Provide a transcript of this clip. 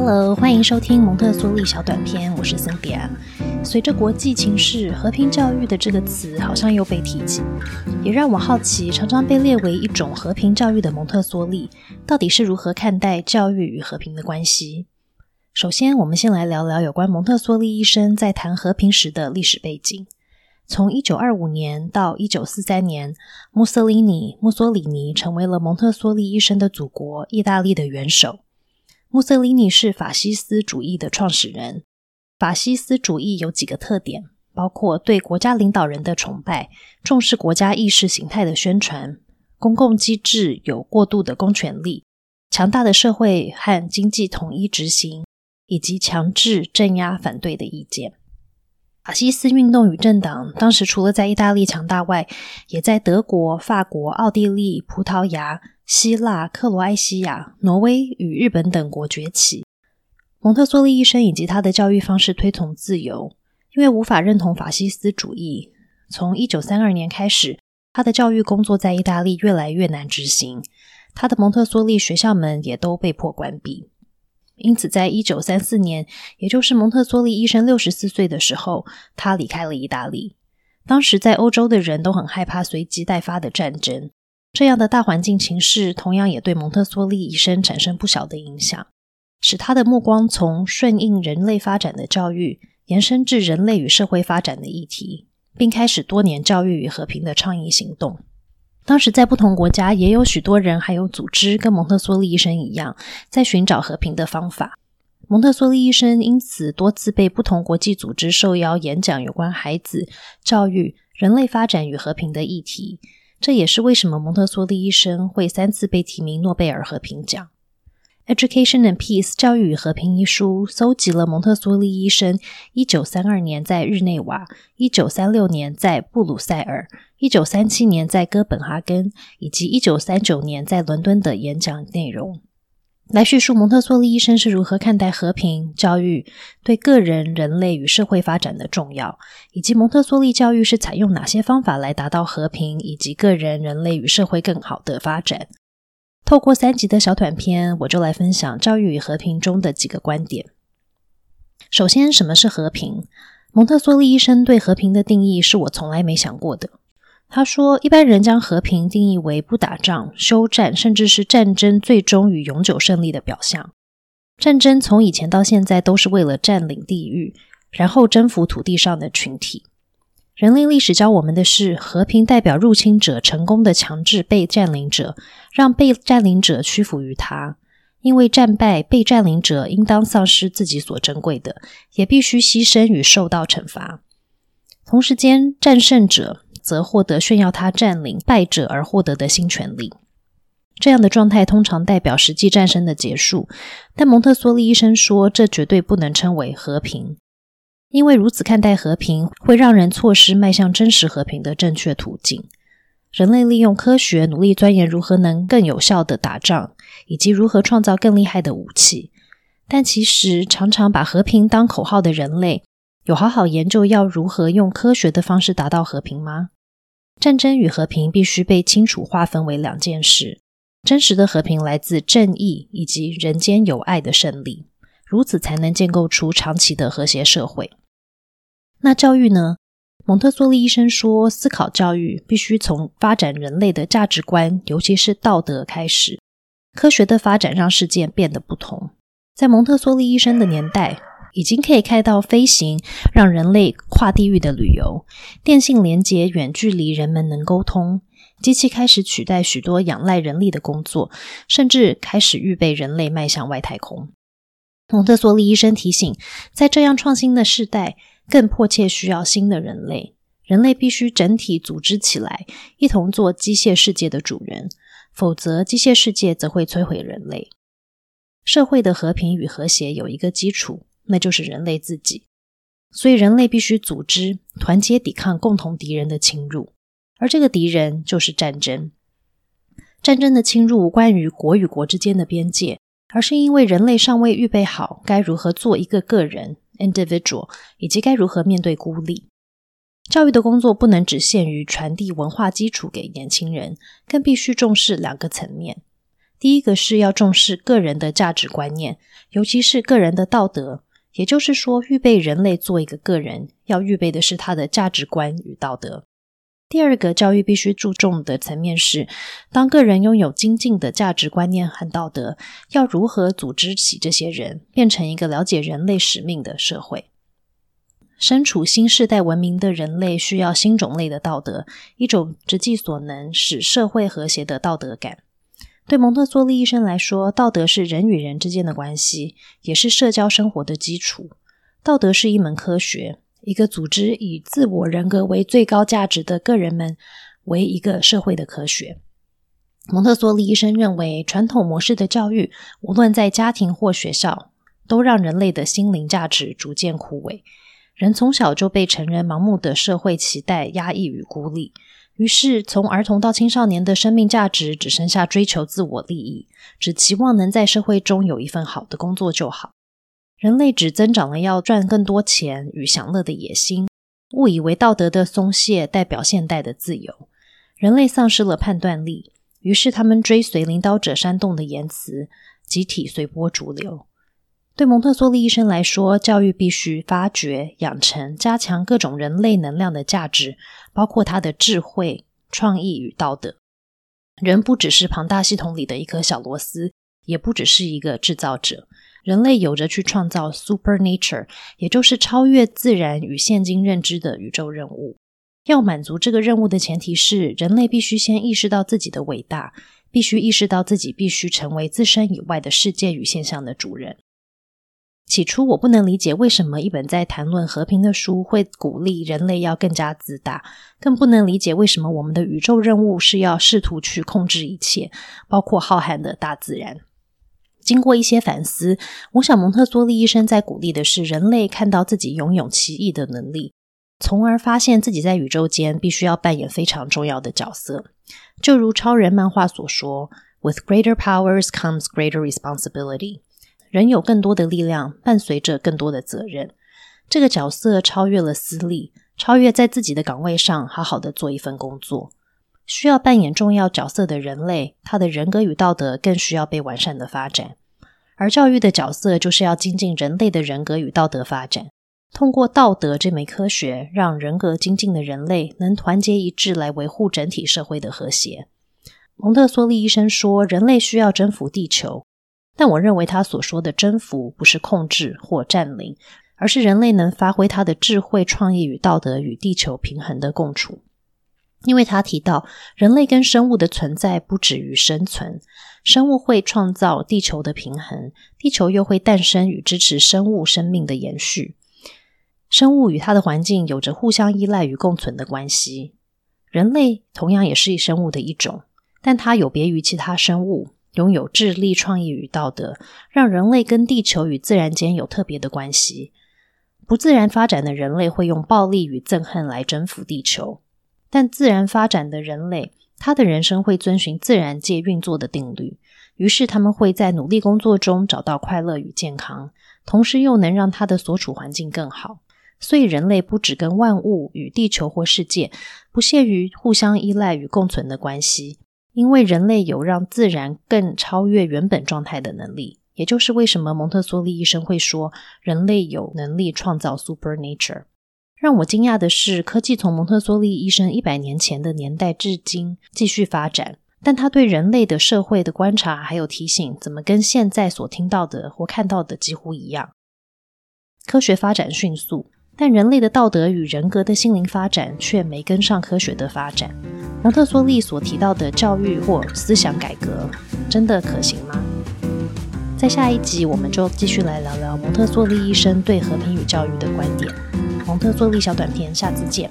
Hello，欢迎收听蒙特梭利小短片，我是森迪亚。随着国际情势，和平教育的这个词好像又被提及，也让我好奇，常常被列为一种和平教育的蒙特梭利，到底是如何看待教育与和平的关系？首先，我们先来聊聊有关蒙特梭利医生在谈和平时的历史背景。从一九二五年到一九四三年，墨索里尼（墨索里尼）成为了蒙特梭利医生的祖国——意大利的元首。墨索里尼是法西斯主义的创始人。法西斯主义有几个特点，包括对国家领导人的崇拜、重视国家意识形态的宣传、公共机制有过度的公权力、强大的社会和经济统一执行，以及强制镇压反对的意见。法西斯运动与政党当时除了在意大利强大外，也在德国、法国、奥地利、葡萄牙、希腊、克罗埃西亚、挪威与日本等国崛起。蒙特梭利医生以及他的教育方式推崇自由，因为无法认同法西斯主义。从一九三二年开始，他的教育工作在意大利越来越难执行，他的蒙特梭利学校们也都被迫关闭。因此，在一九三四年，也就是蒙特梭利医生六十四岁的时候，他离开了意大利。当时，在欧洲的人都很害怕随即待发的战争，这样的大环境情势，同样也对蒙特梭利医生产生不小的影响，使他的目光从顺应人类发展的教育，延伸至人类与社会发展的议题，并开始多年教育与和平的倡议行动。当时在不同国家也有许多人还有组织跟蒙特梭利医生一样，在寻找和平的方法。蒙特梭利医生因此多次被不同国际组织受邀演讲有关孩子教育、人类发展与和平的议题。这也是为什么蒙特梭利医生会三次被提名诺贝尔和平奖。《Education and Peace》教育与和平一书搜集了蒙特梭利医生一九三二年在日内瓦、一九三六年在布鲁塞尔、一九三七年在哥本哈根以及一九三九年在伦敦的演讲内容，来叙述蒙特梭利医生是如何看待和平教育对个人、人类与社会发展的重要，以及蒙特梭利教育是采用哪些方法来达到和平以及个人、人类与社会更好的发展。透过三集的小短片，我就来分享教育与和平中的几个观点。首先，什么是和平？蒙特梭利医生对和平的定义是我从来没想过的。他说，一般人将和平定义为不打仗、休战，甚至是战争最终与永久胜利的表象。战争从以前到现在都是为了占领地域，然后征服土地上的群体。人类历史教我们的是，和平代表入侵者成功的强制被占领者，让被占领者屈服于他。因为战败，被占领者应当丧失自己所珍贵的，也必须牺牲与受到惩罚。同时间，战胜者则获得炫耀他占领败者而获得的新权利。这样的状态通常代表实际战争的结束，但蒙特梭利医生说，这绝对不能称为和平。因为如此看待和平，会让人错失迈向真实和平的正确途径。人类利用科学努力钻研如何能更有效的打仗，以及如何创造更厉害的武器。但其实，常常把和平当口号的人类，有好好研究要如何用科学的方式达到和平吗？战争与和平必须被清楚划分为两件事。真实的和平来自正义以及人间有爱的胜利。如此才能建构出长期的和谐社会。那教育呢？蒙特梭利医生说，思考教育必须从发展人类的价值观，尤其是道德开始。科学的发展让世界变得不同。在蒙特梭利医生的年代，已经可以开到飞行，让人类跨地域的旅游；电信连接远距离，人们能沟通；机器开始取代许多仰赖人力的工作，甚至开始预备人类迈向外太空。蒙特梭利医生提醒，在这样创新的时代，更迫切需要新的人类。人类必须整体组织起来，一同做机械世界的主人，否则机械世界则会摧毁人类。社会的和平与和谐有一个基础，那就是人类自己。所以，人类必须组织、团结，抵抗共同敌人的侵入，而这个敌人就是战争。战争的侵入无关于国与国之间的边界。而是因为人类尚未预备好该如何做一个个人 （individual），以及该如何面对孤立。教育的工作不能只限于传递文化基础给年轻人，更必须重视两个层面：第一个是要重视个人的价值观念，尤其是个人的道德。也就是说，预备人类做一个个人，要预备的是他的价值观与道德。第二个教育必须注重的层面是，当个人拥有精进的价值观念和道德，要如何组织起这些人，变成一个了解人类使命的社会。身处新时代文明的人类需要新种类的道德，一种直计所能使社会和谐的道德感。对蒙特梭利医生来说，道德是人与人之间的关系，也是社交生活的基础。道德是一门科学，一个组织以自我人格为最高价值的个人们为一个社会的科学。蒙特梭利医生认为，传统模式的教育，无论在家庭或学校，都让人类的心灵价值逐渐枯萎。人从小就被成人盲目的社会期待压抑与孤立。于是，从儿童到青少年的生命价值只剩下追求自我利益，只期望能在社会中有一份好的工作就好。人类只增长了要赚更多钱与享乐的野心，误以为道德的松懈代表现代的自由。人类丧失了判断力，于是他们追随领导者煽动的言辞，集体随波逐流。对蒙特梭利医生来说，教育必须发掘、养成、加强各种人类能量的价值，包括他的智慧、创意与道德。人不只是庞大系统里的一颗小螺丝，也不只是一个制造者。人类有着去创造 super nature，也就是超越自然与现今认知的宇宙任务。要满足这个任务的前提是，人类必须先意识到自己的伟大，必须意识到自己必须成为自身以外的世界与现象的主人。起初，我不能理解为什么一本在谈论和平的书会鼓励人类要更加自大，更不能理解为什么我们的宇宙任务是要试图去控制一切，包括浩瀚的大自然。经过一些反思，我想蒙特梭利医生在鼓励的是人类看到自己拥有奇异的能力，从而发现自己在宇宙间必须要扮演非常重要的角色。就如超人漫画所说：“With greater powers comes greater responsibility。”人有更多的力量，伴随着更多的责任。这个角色超越了私利，超越在自己的岗位上好好的做一份工作。需要扮演重要角色的人类，他的人格与道德更需要被完善的发展。而教育的角色就是要精进人类的人格与道德发展，通过道德这门科学，让人格精进的人类能团结一致来维护整体社会的和谐。蒙特梭利医生说，人类需要征服地球。但我认为他所说的征服不是控制或占领，而是人类能发挥他的智慧、创意与道德与地球平衡的共处。因为他提到，人类跟生物的存在不止于生存，生物会创造地球的平衡，地球又会诞生与支持生物生命的延续。生物与它的环境有着互相依赖与共存的关系。人类同样也是生物的一种，但它有别于其他生物。拥有智力、创意与道德，让人类跟地球与自然间有特别的关系。不自然发展的人类会用暴力与憎恨来征服地球，但自然发展的人类，他的人生会遵循自然界运作的定律。于是他们会在努力工作中找到快乐与健康，同时又能让他的所处环境更好。所以，人类不只跟万物与地球或世界不屑于互相依赖与共存的关系。因为人类有让自然更超越原本状态的能力，也就是为什么蒙特梭利医生会说人类有能力创造 super nature。让我惊讶的是，科技从蒙特梭利医生一百年前的年代至今继续发展，但他对人类的社会的观察还有提醒，怎么跟现在所听到的或看到的几乎一样？科学发展迅速。但人类的道德与人格的心灵发展却没跟上科学的发展。蒙特梭利所提到的教育或思想改革，真的可行吗？在下一集，我们就继续来聊聊蒙特梭利医生对和平与教育的观点。蒙特梭利小短片，下次见。